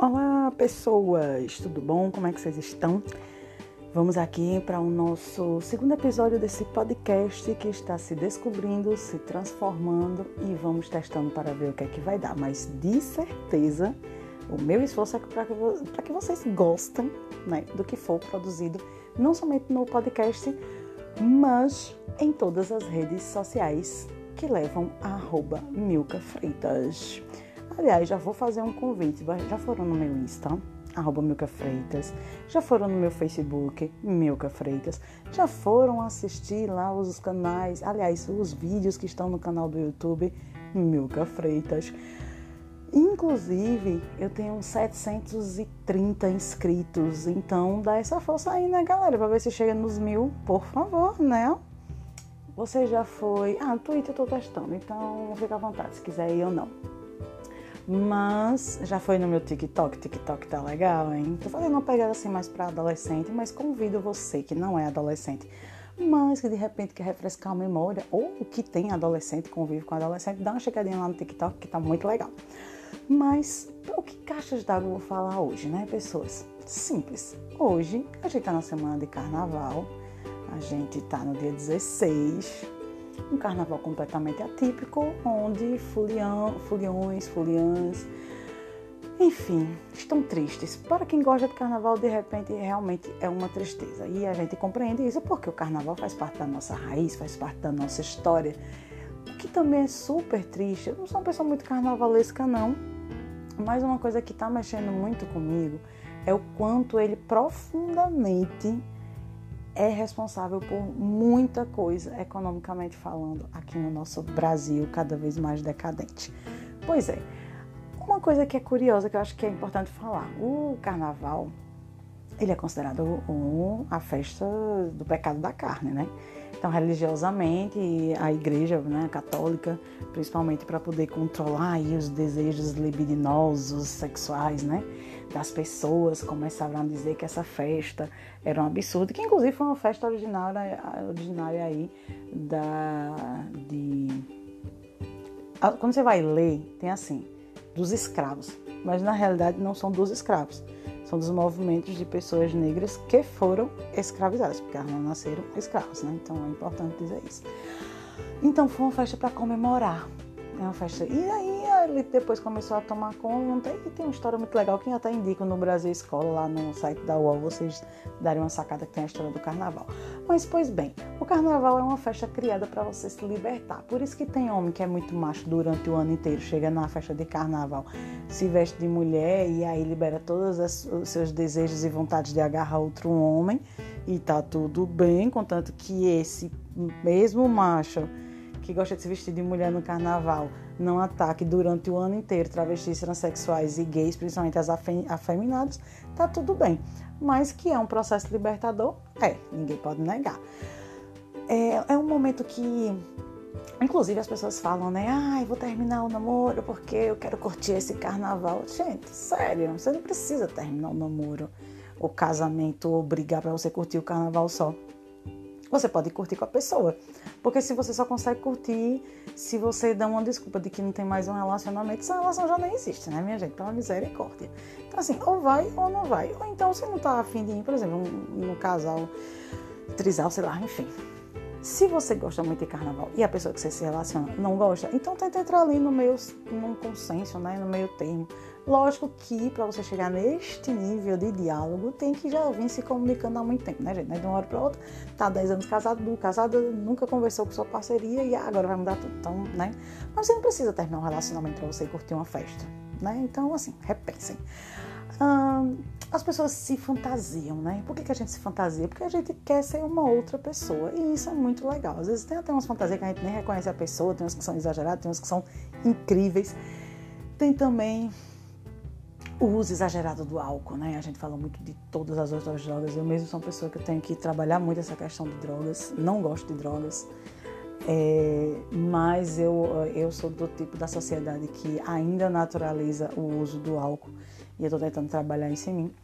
Olá, pessoas! Tudo bom? Como é que vocês estão? Vamos aqui para o nosso segundo episódio desse podcast que está se descobrindo, se transformando e vamos testando para ver o que é que vai dar. Mas de certeza, o meu esforço é para que, vocês gostem né, do que for produzido, não somente no podcast, mas em todas as redes sociais que levam a arroba Milka Freitas. Aliás, já vou fazer um convite. Já foram no meu Insta, arroba Milka Freitas. Já foram no meu Facebook, Milka Freitas. Já foram assistir lá os canais, aliás, os vídeos que estão no canal do YouTube, Milka Freitas. Inclusive, eu tenho 730 inscritos, então dá essa força aí, né, galera? Pra ver se chega nos mil, por favor, né? Você já foi. Ah, no Twitter eu tô testando, então fica à vontade se quiser ir ou não. Mas já foi no meu TikTok, TikTok tá legal, hein? Tô fazendo uma pegada assim mais para adolescente, mas convido você que não é adolescente, mas que de repente quer refrescar a memória, ou que tem adolescente, convive com adolescente, dá uma chegadinha lá no TikTok que tá muito legal. Mas o que caixas d'água eu vou falar hoje, né, pessoas? Simples. Hoje a gente tá na semana de carnaval, a gente tá no dia 16 um carnaval completamente atípico, onde fulião, fuliões, fuliãs, enfim, estão tristes. Para quem gosta de carnaval, de repente, realmente é uma tristeza. E a gente compreende isso porque o carnaval faz parte da nossa raiz, faz parte da nossa história. O que também é super triste. Eu não sou uma pessoa muito carnavalesca, não. Mas uma coisa que está mexendo muito comigo é o quanto ele profundamente é responsável por muita coisa, economicamente falando, aqui no nosso Brasil, cada vez mais decadente. Pois é, uma coisa que é curiosa, que eu acho que é importante falar: o carnaval ele é considerado um, a festa do pecado da carne, né? Então, religiosamente, a igreja né, católica, principalmente para poder controlar aí os desejos libidinosos, sexuais, né? das pessoas começaram a dizer que essa festa era um absurdo, que inclusive foi uma festa originária, originária aí da de quando você vai ler, tem assim, dos escravos, mas na realidade não são dos escravos, são dos movimentos de pessoas negras que foram escravizadas, porque elas não nasceram escravos, né? Então é importante dizer isso. Então foi uma festa para comemorar é uma festa. E aí ele depois começou a tomar conta e tem uma história muito legal que até indico no Brasil Escola, lá no site da UOL, vocês darem uma sacada que tem a história do carnaval. Mas, pois bem, o carnaval é uma festa criada para você se libertar. Por isso que tem homem que é muito macho durante o ano inteiro, chega na festa de carnaval, se veste de mulher e aí libera todos os seus desejos e vontades de agarrar outro homem e tá tudo bem, contanto que esse mesmo macho que gosta de se vestir de mulher no carnaval não ataque durante o ano inteiro travestis, transexuais e gays, principalmente as afeminadas, tá tudo bem. Mas que é um processo libertador, é, ninguém pode negar. É, é um momento que, inclusive, as pessoas falam, né? Ai, vou terminar o namoro porque eu quero curtir esse carnaval. Gente, sério, você não precisa terminar o namoro, o casamento, ou brigar para você curtir o carnaval só. Você pode curtir com a pessoa. Porque se você só consegue curtir se você dá uma desculpa de que não tem mais um relacionamento, essa relação já nem existe, né, minha gente? Pela misericórdia. Então, assim, ou vai ou não vai. Ou então, se não tá afim de ir, por exemplo, um, um casal trisal, sei lá, enfim. Se você gosta muito de carnaval e a pessoa que você se relaciona não gosta, então tenta entrar ali no meio, num consenso, né, no meio termo Lógico que para você chegar neste nível de diálogo, tem que já vir se comunicando há muito tempo, né, gente? Né? De uma hora para outra, tá 10 anos casado, casado, nunca conversou com sua parceria e agora vai mudar tudo. Então, né? Mas você não precisa terminar um relacionamento para você curtir uma festa, né? Então, assim, repensem. As pessoas se fantasiam, né? Por que, que, a gente se fantasia? Porque a gente quer ser uma outra pessoa. E isso é muito legal. Às vezes tem até umas fantasias que a gente nem reconhece a pessoa, tem umas que são exageradas, tem umas que são incríveis. Tem também o uso exagerado do álcool, né? A gente fala muito de todas as outras drogas. Eu mesmo sou uma pessoa que tenho que trabalhar muito essa questão de drogas. Não gosto de drogas. É, mas eu, eu sou do tipo da sociedade que ainda naturaliza o uso do álcool e eu estou tentando trabalhar isso em mim.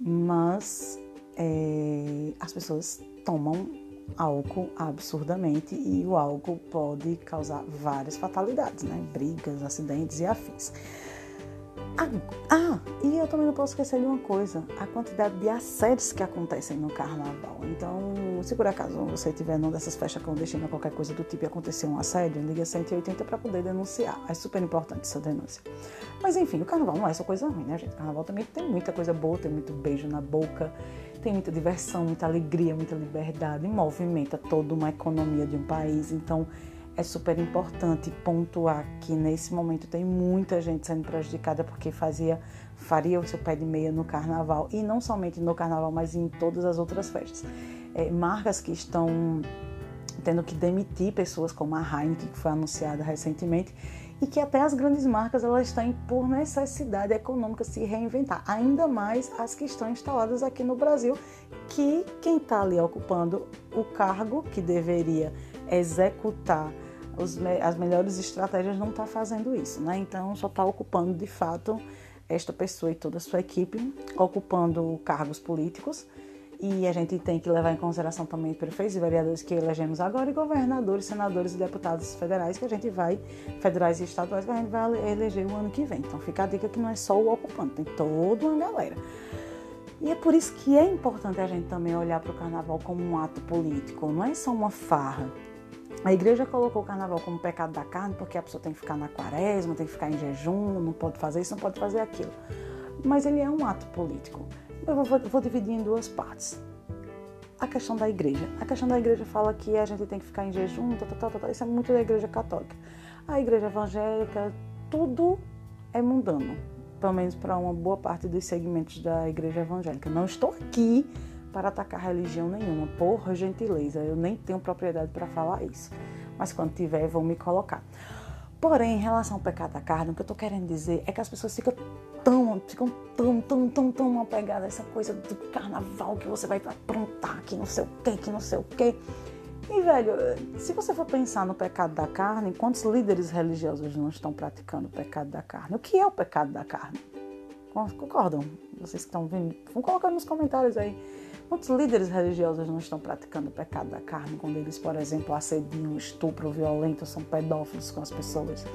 Mas é, as pessoas tomam álcool absurdamente e o álcool pode causar várias fatalidades, né? Brigas, acidentes e afins. Ah, e eu também não posso esquecer de uma coisa: a quantidade de assédios que acontecem no carnaval. Então, se por acaso você tiver numa dessas festas clandestinas, qualquer coisa do tipo e acontecer um assédio, liga 180 para poder denunciar. É super importante essa denúncia. Mas enfim, o carnaval não é só coisa ruim, né, gente? O carnaval também tem muita coisa boa, tem muito beijo na boca, tem muita diversão, muita alegria, muita liberdade, movimenta toda uma economia de um país. Então, é super importante pontuar que nesse momento tem muita gente sendo prejudicada porque fazia faria o seu pé de meia no carnaval e não somente no carnaval, mas em todas as outras festas. É, marcas que estão tendo que demitir pessoas como a Heineken, que foi anunciada recentemente, e que até as grandes marcas elas estão por necessidade econômica se reinventar, ainda mais as que estão instaladas aqui no Brasil, que quem está ali ocupando o cargo que deveria executar os, as melhores estratégias não está fazendo isso, né? Então só está ocupando de fato esta pessoa e toda a sua equipe ocupando cargos políticos e a gente tem que levar em consideração também prefeitos e vereadores que elegemos agora e governadores, senadores e deputados federais que a gente vai, federais e estaduais que a gente vai eleger o ano que vem. Então fica a dica que não é só o ocupante, tem toda uma galera. E é por isso que é importante a gente também olhar para o carnaval como um ato político, não é só uma farra. A igreja colocou o carnaval como pecado da carne porque a pessoa tem que ficar na quaresma, tem que ficar em jejum, não pode fazer isso, não pode fazer aquilo. Mas ele é um ato político. Eu vou, vou dividir em duas partes. A questão da igreja. A questão da igreja fala que a gente tem que ficar em jejum, tá, tá, tá, isso é muito da igreja católica. A igreja evangélica, tudo é mundano, pelo menos para uma boa parte dos segmentos da igreja evangélica. Não estou aqui para atacar religião nenhuma, por gentileza. Eu nem tenho propriedade para falar isso. Mas quando tiver, vão me colocar. Porém, em relação ao pecado da carne, o que eu estou querendo dizer é que as pessoas ficam tão, ficam tão, tão, tão, tão apegadas a essa coisa do carnaval que você vai aprontar, que não sei o que, que não sei o que. E, velho, se você for pensar no pecado da carne, quantos líderes religiosos não estão praticando o pecado da carne? O que é o pecado da carne? Concordam? Vocês que estão vendo? Vão colocar nos comentários aí. Quantos líderes religiosos não estão praticando o pecado da carne quando eles, por exemplo, assediam, estupro, violento, são pedófilos com as pessoas,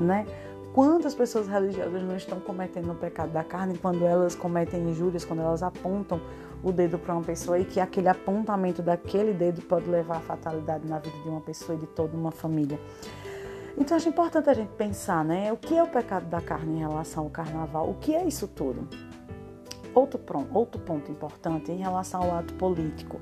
né? Quantas pessoas religiosas não estão cometendo o pecado da carne quando elas cometem injúrias, quando elas apontam o dedo para uma pessoa e que aquele apontamento daquele dedo pode levar à fatalidade na vida de uma pessoa e de toda uma família? Então acho importante a gente pensar, né? O que é o pecado da carne em relação ao carnaval? O que é isso tudo? Outro, outro ponto importante em relação ao ato político.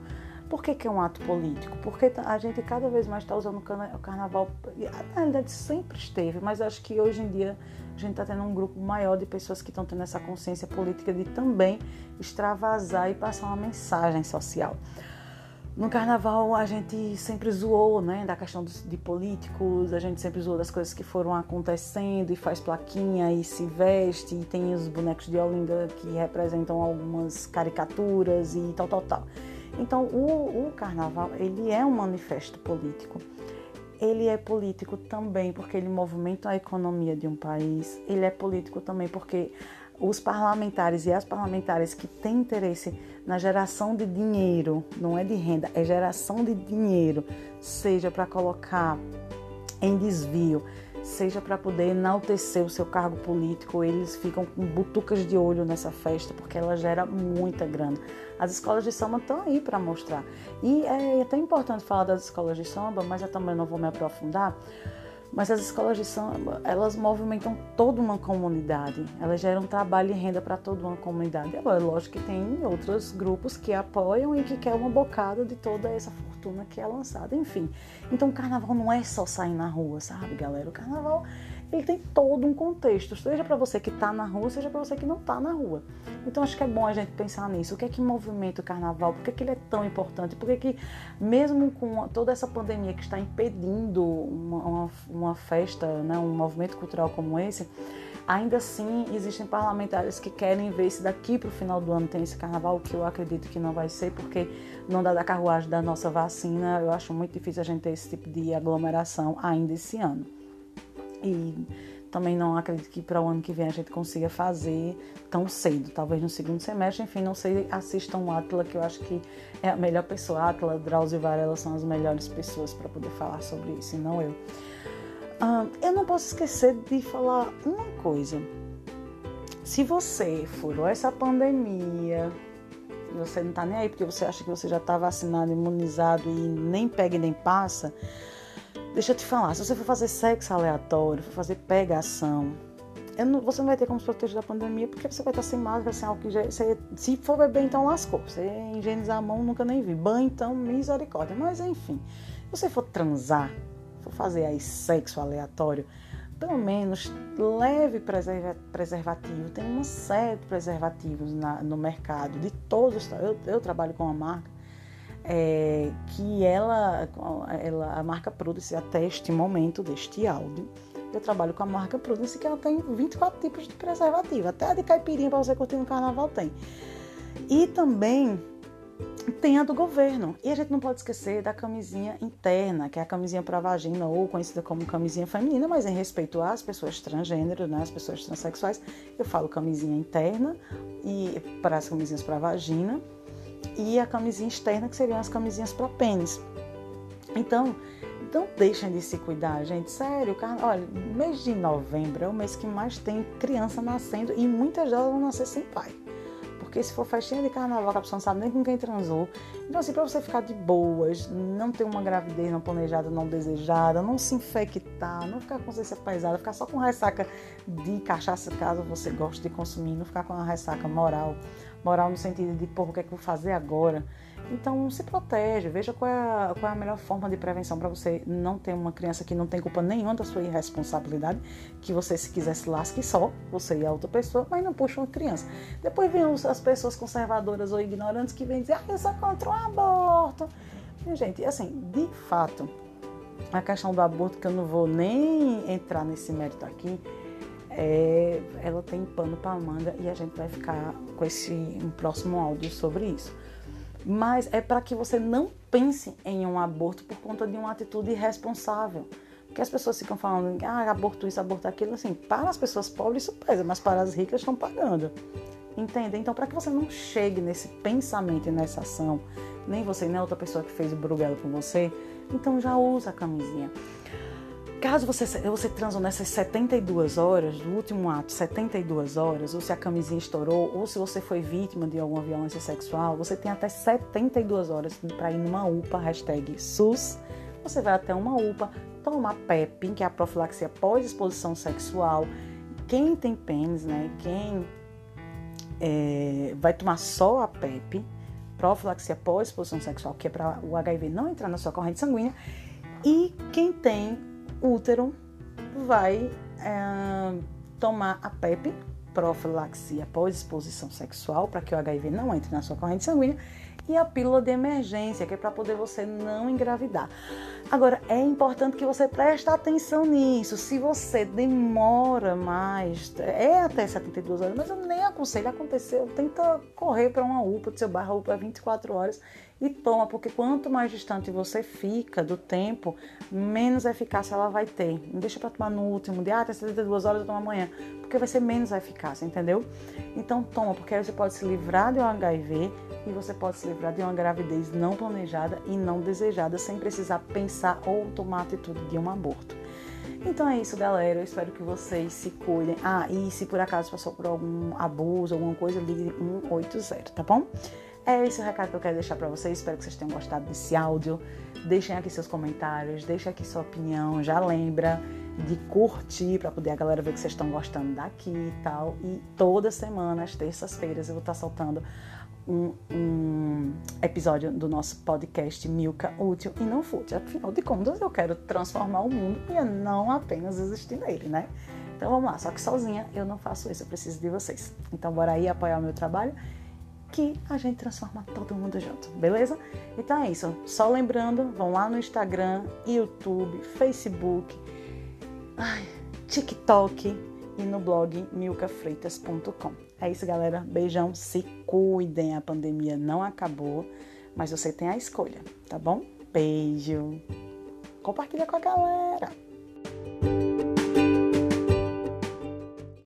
Por que, que é um ato político? Porque a gente cada vez mais está usando o carnaval. Na realidade, sempre esteve, mas acho que hoje em dia a gente está tendo um grupo maior de pessoas que estão tendo essa consciência política de também extravasar e passar uma mensagem social. No carnaval a gente sempre zoou, né, da questão de políticos, a gente sempre zoou das coisas que foram acontecendo e faz plaquinha e se veste e tem os bonecos de Olinda que representam algumas caricaturas e tal, tal, tal. Então o, o carnaval ele é um manifesto político. Ele é político também porque ele movimenta a economia de um país. Ele é político também porque os parlamentares e as parlamentares que têm interesse na geração de dinheiro, não é de renda, é geração de dinheiro, seja para colocar em desvio, seja para poder enaltecer o seu cargo político, eles ficam com butucas de olho nessa festa porque ela gera muita grana. As escolas de samba estão aí para mostrar. E é até importante falar das escolas de samba, mas eu também não vou me aprofundar mas as escolas de samba, elas movimentam toda uma comunidade, elas geram trabalho e renda para toda uma comunidade. Agora, lógico que tem outros grupos que apoiam e que querem uma bocada de toda essa fortuna que é lançada, enfim. Então, o carnaval não é só sair na rua, sabe, galera? O carnaval ele tem todo um contexto, seja para você que está na rua, seja para você que não está na rua. Então acho que é bom a gente pensar nisso. O que é que movimenta o carnaval? Por que, é que ele é tão importante? Por que, é que mesmo com toda essa pandemia que está impedindo uma, uma, uma festa, né, um movimento cultural como esse, ainda assim existem parlamentares que querem ver se daqui para o final do ano tem esse carnaval, que eu acredito que não vai ser, porque não dá da carruagem da nossa vacina, eu acho muito difícil a gente ter esse tipo de aglomeração ainda esse ano. E também não acredito que para o ano que vem a gente consiga fazer tão cedo, talvez no segundo semestre. Enfim, não sei, assistam o Atla, que eu acho que é a melhor pessoa. Atla, Drauzio e Varela são as melhores pessoas para poder falar sobre isso, e não eu. Eu não posso esquecer de falar uma coisa. Se você furou essa pandemia, você não tá nem aí porque você acha que você já tá vacinado, imunizado e nem pega e nem passa, deixa eu te falar, se você for fazer sexo aleatório, for fazer pegação, não, você não vai ter como se proteger da pandemia porque você vai estar sem máscara, sem álcool você, Se for beber, então lascou. Você higienizar a mão, nunca nem vi. Banho, então, misericórdia. Mas enfim, se você for transar, for fazer aí sexo aleatório, pelo menos leve preservativo. Tem uma série de preservativos na, no mercado, de todos. Eu, eu trabalho com uma marca é, que ela, ela, a marca Prudence, até este momento deste áudio, eu trabalho com a marca Prudence, que ela tem 24 tipos de preservativo. Até a de caipirinha para você curtir no carnaval tem. E também tem a do governo. E a gente não pode esquecer da camisinha interna, que é a camisinha para vagina, ou conhecida como camisinha feminina, mas em respeito às pessoas transgênero, né, as pessoas transexuais, eu falo camisinha interna e para as camisinhas para vagina e a camisinha externa, que seriam as camisinhas para pênis. Então, não deixem de se cuidar, gente. Sério, olha, mês de novembro é o mês que mais tem criança nascendo e muitas delas vão nascer sem pai. Porque se for festinha de carnaval, a pessoa não sabe nem com quem transou. Então, assim, pra você ficar de boas, não ter uma gravidez não planejada, não desejada, não se infectar, não ficar com consciência pesada, ficar só com ressaca de cachaça, caso você goste de consumir, não ficar com uma ressaca moral. Moral no sentido de, pô, o que é que eu vou fazer agora? Então, se protege, veja qual é a, qual é a melhor forma de prevenção para você não ter uma criança que não tem culpa nenhuma da sua irresponsabilidade, que você, se quisesse, lasque só, você e a outra pessoa, mas não puxa uma criança. Depois vem as pessoas conservadoras ou ignorantes que vêm dizer, ah, eu sou contra o aborto. E, gente, assim, de fato, a questão do aborto, que eu não vou nem entrar nesse mérito aqui, é, ela tem pano para manga e a gente vai ficar com esse um próximo áudio sobre isso mas é para que você não pense em um aborto por conta de uma atitude irresponsável. Porque as pessoas ficam falando, ah, aborto isso, aborto aquilo, assim, para as pessoas pobres isso pesa, mas para as ricas estão pagando. Entende? Então, para que você não chegue nesse pensamento e nessa ação, nem você nem outra pessoa que fez o bruguelo com você, então já usa a camisinha. Caso você, você transou nessas 72 horas, do último ato, 72 horas, ou se a camisinha estourou, ou se você foi vítima de alguma violência sexual, você tem até 72 horas para ir numa UPA, hashtag SUS. Você vai até uma UPA, toma PEP, que é a profilaxia pós-exposição sexual. Quem tem pênis, né? Quem é, vai tomar só a PEP, profilaxia pós-exposição sexual, que é para o HIV não entrar na sua corrente sanguínea. E quem tem útero vai é, tomar a PEP, profilaxia após exposição sexual, para que o HIV não entre na sua corrente sanguínea, e a pílula de emergência, que é para poder você não engravidar. Agora, é importante que você preste atenção nisso. Se você demora mais, é até 72 horas, mas eu nem aconselho, aconteceu, tenta correr para uma UPA do seu bairro, UPA é 24 horas, e toma, porque quanto mais distante você fica do tempo, menos eficácia ela vai ter. Não deixa para tomar no último dia, ah, tem 72 horas, eu tomo amanhã, porque vai ser menos eficácia, entendeu? Então toma, porque aí você pode se livrar de um HIV e você pode se livrar de uma gravidez não planejada e não desejada, sem precisar pensar ou tomar a atitude de um aborto. Então é isso, galera. Eu espero que vocês se cuidem. Ah, e se por acaso passou por algum abuso, alguma coisa, ligue 180, tá bom? É esse o recado que eu quero deixar para vocês. Espero que vocês tenham gostado desse áudio. Deixem aqui seus comentários, deixem aqui sua opinião. Já lembra de curtir para poder a galera ver que vocês estão gostando daqui e tal. E toda semana, às terças-feiras, eu vou estar soltando um, um, episódio do nosso podcast Milka Útil e Não Fútil. Afinal de contas, eu quero transformar o mundo e não apenas existir nele, né? Então vamos lá, só que sozinha eu não faço isso, eu preciso de vocês. Então bora aí apoiar o meu trabalho que a gente transforma todo mundo junto, beleza? Então é isso. Só lembrando, vão lá no Instagram, YouTube, Facebook, ai, TikTok e no blog milcafreitas.com. É isso, galera. Beijão. Se cuidem. A pandemia não acabou, mas você tem a escolha, tá bom? Beijo. Compartilha com a galera.